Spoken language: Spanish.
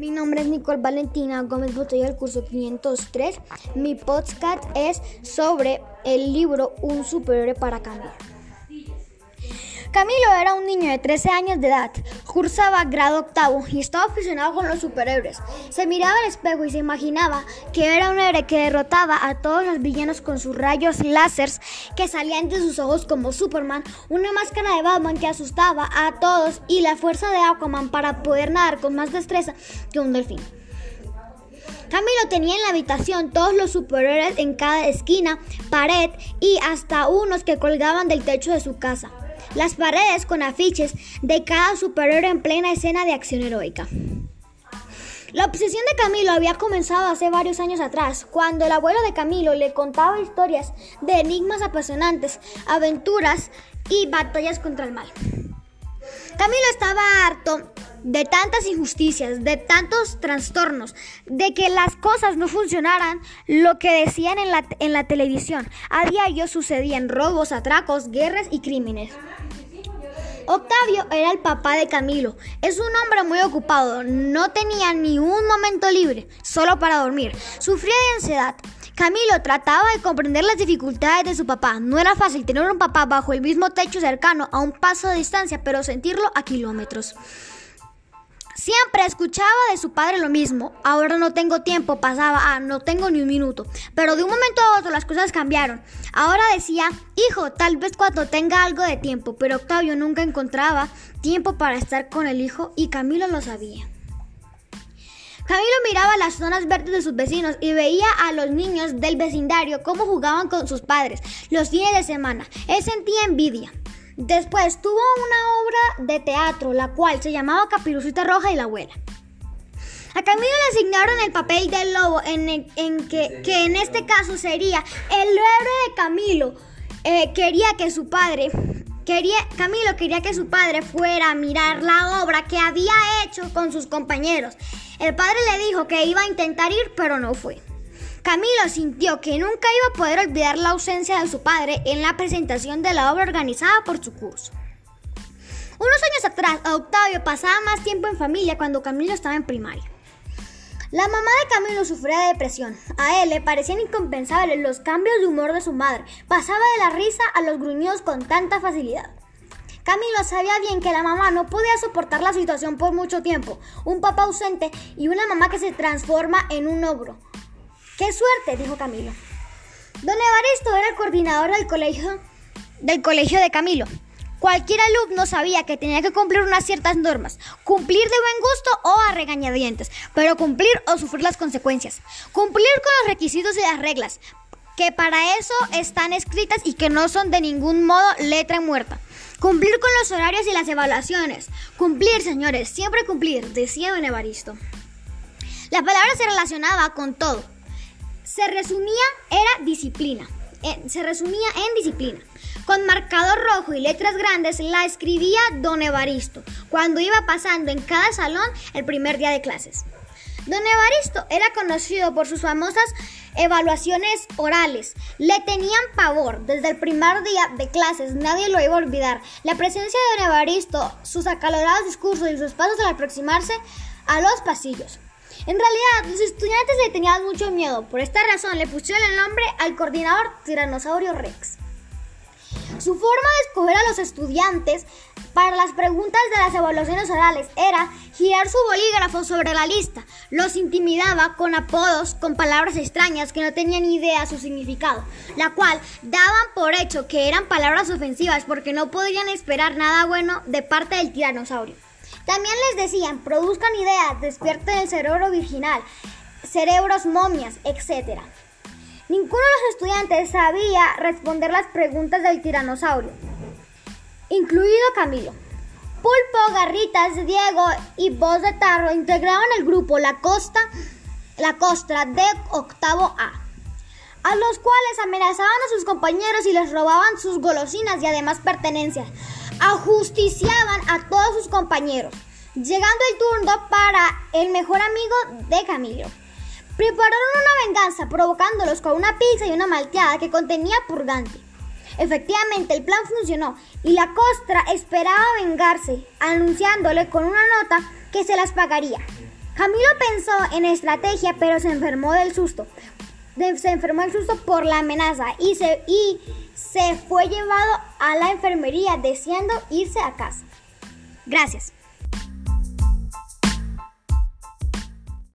Mi nombre es Nicole Valentina Gómez Botella del curso 503. Mi podcast es sobre el libro Un superhéroe para Camilo. Camilo era un niño de 13 años de edad, cursaba grado octavo y estaba aficionado con los superhéroes. Se miraba al espejo y se imaginaba que era un héroe que derrotaba a todos los villanos con sus rayos láseres que salían de sus ojos como Superman, una máscara de Batman que asustaba a todos y la fuerza de Aquaman para poder nadar con más destreza que un delfín. Camilo tenía en la habitación todos los superhéroes en cada esquina, pared y hasta unos que colgaban del techo de su casa las paredes con afiches de cada superhéroe en plena escena de acción heroica. La obsesión de Camilo había comenzado hace varios años atrás, cuando el abuelo de Camilo le contaba historias de enigmas apasionantes, aventuras y batallas contra el mal. Camilo estaba harto de tantas injusticias, de tantos trastornos, de que las cosas no funcionaran lo que decían en la, en la televisión. A diario sucedían robos, atracos, guerras y crímenes. Octavio era el papá de Camilo. Es un hombre muy ocupado, no tenía ni un momento libre, solo para dormir. Sufría de ansiedad. Camilo trataba de comprender las dificultades de su papá. No era fácil tener un papá bajo el mismo techo cercano a un paso de distancia, pero sentirlo a kilómetros. Siempre escuchaba de su padre lo mismo. Ahora no tengo tiempo, pasaba ah, no tengo ni un minuto. Pero de un momento a otro las cosas cambiaron. Ahora decía, hijo, tal vez cuando tenga algo de tiempo. Pero Octavio nunca encontraba tiempo para estar con el hijo y Camilo lo sabía. Camilo miraba las zonas verdes de sus vecinos y veía a los niños del vecindario cómo jugaban con sus padres los fines de semana. Él sentía envidia. Después tuvo una obra de teatro, la cual se llamaba Capirucita Roja y la abuela. A Camilo le asignaron el papel del lobo, en, que, en este caso sería el héroe de Camilo. Eh, quería que su padre, quería, Camilo quería que su padre fuera a mirar la obra que había hecho con sus compañeros. El padre le dijo que iba a intentar ir, pero no fue. Camilo sintió que nunca iba a poder olvidar la ausencia de su padre en la presentación de la obra organizada por su curso. Unos años atrás, Octavio pasaba más tiempo en familia cuando Camilo estaba en primaria. La mamá de Camilo sufría de depresión. A él le parecían incompensables los cambios de humor de su madre. Pasaba de la risa a los gruñidos con tanta facilidad. Camilo sabía bien que la mamá no podía soportar la situación por mucho tiempo. Un papá ausente y una mamá que se transforma en un ogro. ¡Qué suerte! dijo Camilo. Don Evaristo era el coordinador del colegio, del colegio de Camilo. Cualquier alumno sabía que tenía que cumplir unas ciertas normas, cumplir de buen gusto o a regañadientes, pero cumplir o sufrir las consecuencias, cumplir con los requisitos y las reglas, que para eso están escritas y que no son de ningún modo letra muerta. Cumplir con los horarios y las evaluaciones. Cumplir, señores, siempre cumplir, decía don Evaristo. La palabra se relacionaba con todo, se resumía, era disciplina. Eh, se resumía en disciplina. Con marcador rojo y letras grandes la escribía don Evaristo cuando iba pasando en cada salón el primer día de clases. Don Evaristo era conocido por sus famosas evaluaciones orales. Le tenían pavor. Desde el primer día de clases nadie lo iba a olvidar. La presencia de Don Evaristo, sus acalorados discursos y sus pasos al aproximarse a los pasillos. En realidad, los estudiantes le tenían mucho miedo. Por esta razón, le pusieron el nombre al coordinador Tiranosaurio Rex. Su forma de escoger a los estudiantes para las preguntas de las evaluaciones orales era girar su bolígrafo sobre la lista. Los intimidaba con apodos, con palabras extrañas que no tenían idea su significado, la cual daban por hecho que eran palabras ofensivas porque no podían esperar nada bueno de parte del tiranosaurio. También les decían, produzcan ideas, despierten el cerebro virginal, cerebros momias, etc. Ninguno de los estudiantes sabía responder las preguntas del tiranosaurio, incluido Camilo. Pulpo, Garritas, Diego y Voz de Tarro integraban el grupo La Costa, La Costra de octavo A, a los cuales amenazaban a sus compañeros y les robaban sus golosinas y además pertenencias ajusticiaban a todos sus compañeros, llegando el turno para el mejor amigo de Camilo. Prepararon una venganza provocándolos con una pizza y una malteada que contenía purgante. Efectivamente, el plan funcionó y la costra esperaba vengarse, anunciándole con una nota que se las pagaría. Camilo pensó en estrategia, pero se enfermó del susto. Se enfermó del susto por la amenaza y se, y se fue llevado a la enfermería deseando irse a casa. Gracias.